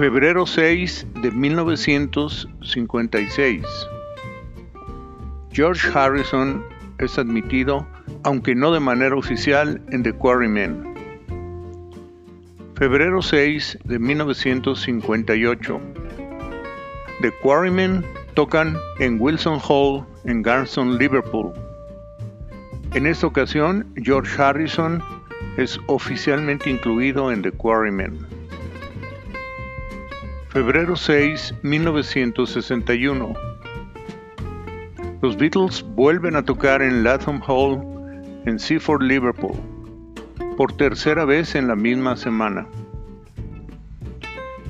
Febrero 6 de 1956. George Harrison es admitido, aunque no de manera oficial, en The Quarrymen. Febrero 6 de 1958. The Quarrymen tocan en Wilson Hall en Garson, Liverpool. En esta ocasión, George Harrison es oficialmente incluido en The Quarrymen. Febrero 6, 1961. Los Beatles vuelven a tocar en Latham Hall en Seaford, Liverpool, por tercera vez en la misma semana.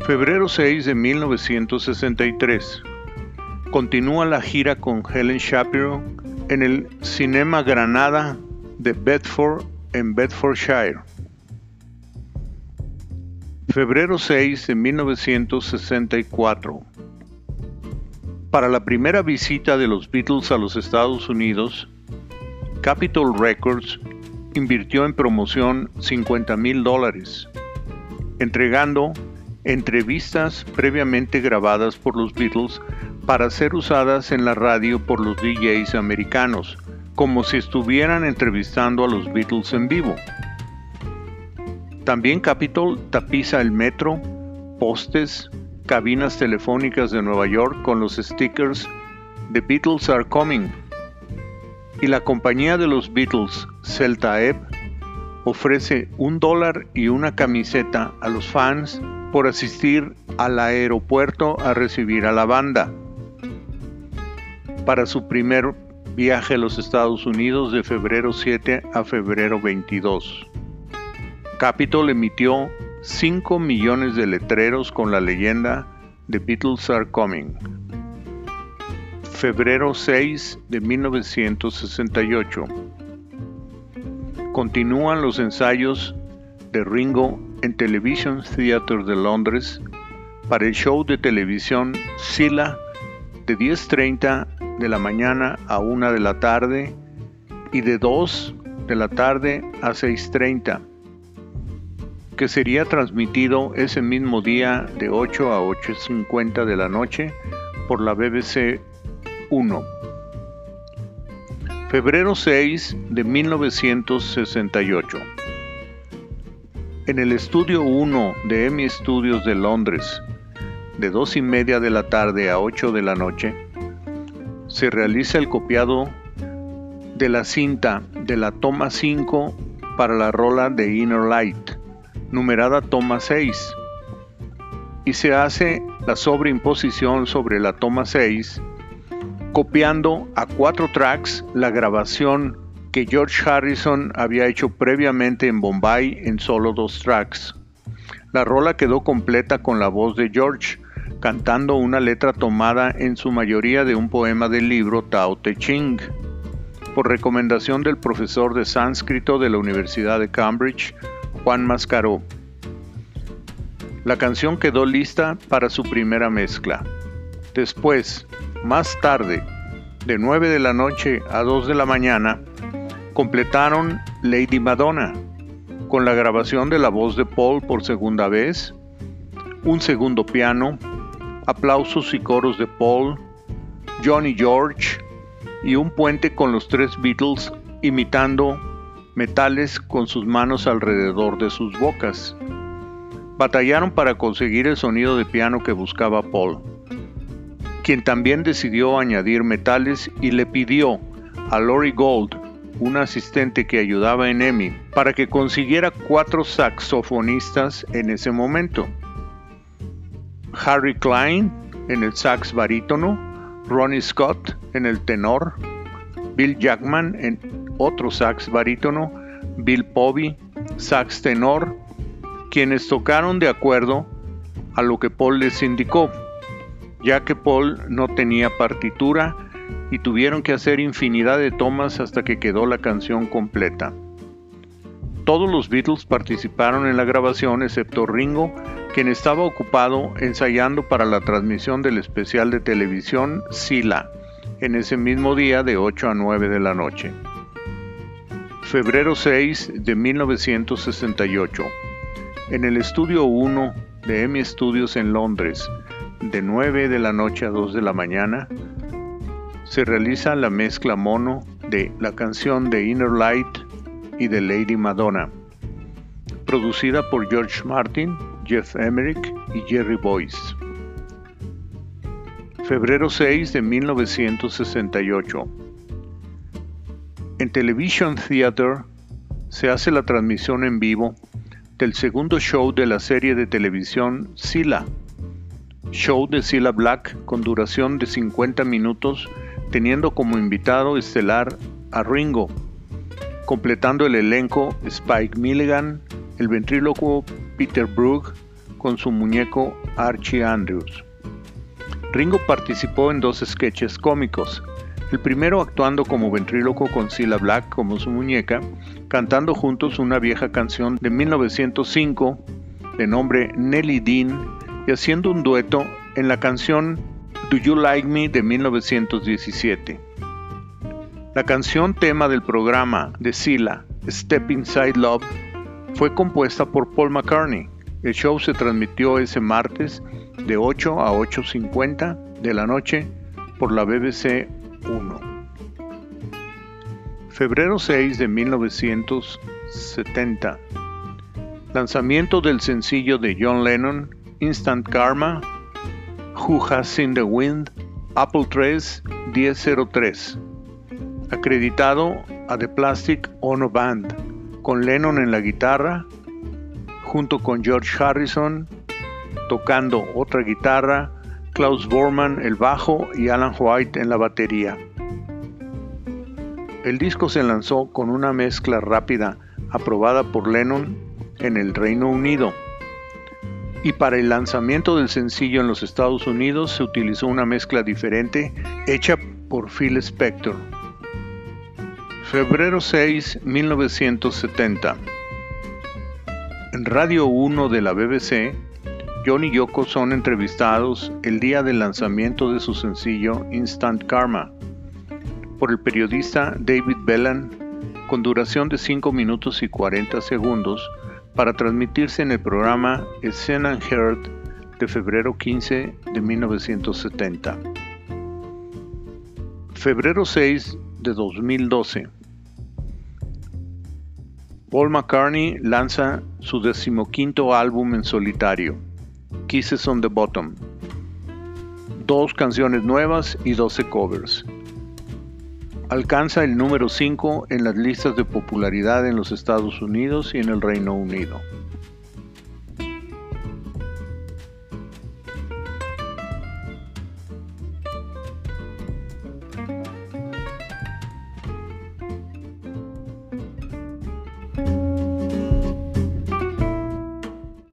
Febrero 6 de 1963. Continúa la gira con Helen Shapiro en el Cinema Granada de Bedford en Bedfordshire. Febrero 6 de 1964. Para la primera visita de los Beatles a los Estados Unidos, Capitol Records invirtió en promoción 50 mil dólares, entregando entrevistas previamente grabadas por los Beatles para ser usadas en la radio por los DJs americanos, como si estuvieran entrevistando a los Beatles en vivo. También Capitol tapiza el metro, postes, cabinas telefónicas de Nueva York con los stickers The Beatles Are Coming. Y la compañía de los Beatles, Celta Ebb, ofrece un dólar y una camiseta a los fans por asistir al aeropuerto a recibir a la banda. Para su primer viaje a los Estados Unidos de febrero 7 a febrero 22. Capitol emitió 5 millones de letreros con la leyenda The Beatles Are Coming. Febrero 6 de 1968. Continúan los ensayos de Ringo en Television Theatre de Londres para el show de televisión Sila de 10.30 de la mañana a 1 de la tarde y de 2 de la tarde a 6.30 que sería transmitido ese mismo día de 8 a 8.50 de la noche por la BBC 1. Febrero 6 de 1968. En el estudio 1 de EMI Studios de Londres, de 2 y media de la tarde a 8 de la noche, se realiza el copiado de la cinta de la toma 5 para la rola de Inner Light numerada toma 6 y se hace la sobreimposición sobre la toma 6 copiando a cuatro tracks la grabación que George Harrison había hecho previamente en Bombay en solo dos tracks. La rola quedó completa con la voz de George, cantando una letra tomada en su mayoría de un poema del libro Tao Te Ching, por recomendación del profesor de sánscrito de la Universidad de Cambridge, Juan Mascaró. La canción quedó lista para su primera mezcla. Después, más tarde, de 9 de la noche a 2 de la mañana, completaron Lady Madonna, con la grabación de la voz de Paul por segunda vez, un segundo piano, aplausos y coros de Paul, Johnny George y un puente con los tres Beatles imitando metales con sus manos alrededor de sus bocas. Batallaron para conseguir el sonido de piano que buscaba Paul, quien también decidió añadir metales y le pidió a Lori Gold, una asistente que ayudaba en EMI, para que consiguiera cuatro saxofonistas en ese momento. Harry Klein en el sax barítono, Ronnie Scott en el tenor, Bill Jackman en otro sax barítono, Bill Povey, sax tenor, quienes tocaron de acuerdo a lo que Paul les indicó, ya que Paul no tenía partitura y tuvieron que hacer infinidad de tomas hasta que quedó la canción completa. Todos los Beatles participaron en la grabación excepto Ringo, quien estaba ocupado ensayando para la transmisión del especial de televisión Sila, en ese mismo día de 8 a 9 de la noche febrero 6 de 1968. En el estudio 1 de EMI Studios en Londres, de 9 de la noche a 2 de la mañana, se realiza la mezcla mono de la canción de Inner Light y de Lady Madonna, producida por George Martin, Jeff Emerick y Jerry Boyce. Febrero 6 de 1968. En Television Theater se hace la transmisión en vivo del segundo show de la serie de televisión Sila, show de Sila Black con duración de 50 minutos, teniendo como invitado estelar a Ringo, completando el elenco Spike Milligan, el ventrílocuo Peter Brook con su muñeco Archie Andrews. Ringo participó en dos sketches cómicos, el primero actuando como ventríloco con Cilla Black como su muñeca, cantando juntos una vieja canción de 1905 de nombre Nelly Dean y haciendo un dueto en la canción Do You Like Me de 1917. La canción tema del programa de Cilla, Step Inside Love, fue compuesta por Paul McCartney. El show se transmitió ese martes de 8 a 8.50 de la noche por la BBC 1. Febrero 6 de 1970. Lanzamiento del sencillo de John Lennon, Instant Karma, Who Has Seen the Wind, Apple 3, 1003. Acreditado a The Plastic Ono Band, con Lennon en la guitarra, junto con George Harrison, tocando otra guitarra, Klaus Bormann el bajo y Alan White en la batería. El disco se lanzó con una mezcla rápida aprobada por Lennon en el Reino Unido. Y para el lanzamiento del sencillo en los Estados Unidos se utilizó una mezcla diferente hecha por Phil Spector. Febrero 6, 1970. En Radio 1 de la BBC, John y Yoko son entrevistados el día del lanzamiento de su sencillo Instant Karma por el periodista David Bellan con duración de 5 minutos y 40 segundos para transmitirse en el programa Scene and Heard de febrero 15 de 1970. Febrero 6 de 2012. Paul McCartney lanza su decimoquinto álbum en solitario. Kisses on the Bottom. Dos canciones nuevas y 12 covers. Alcanza el número 5 en las listas de popularidad en los Estados Unidos y en el Reino Unido.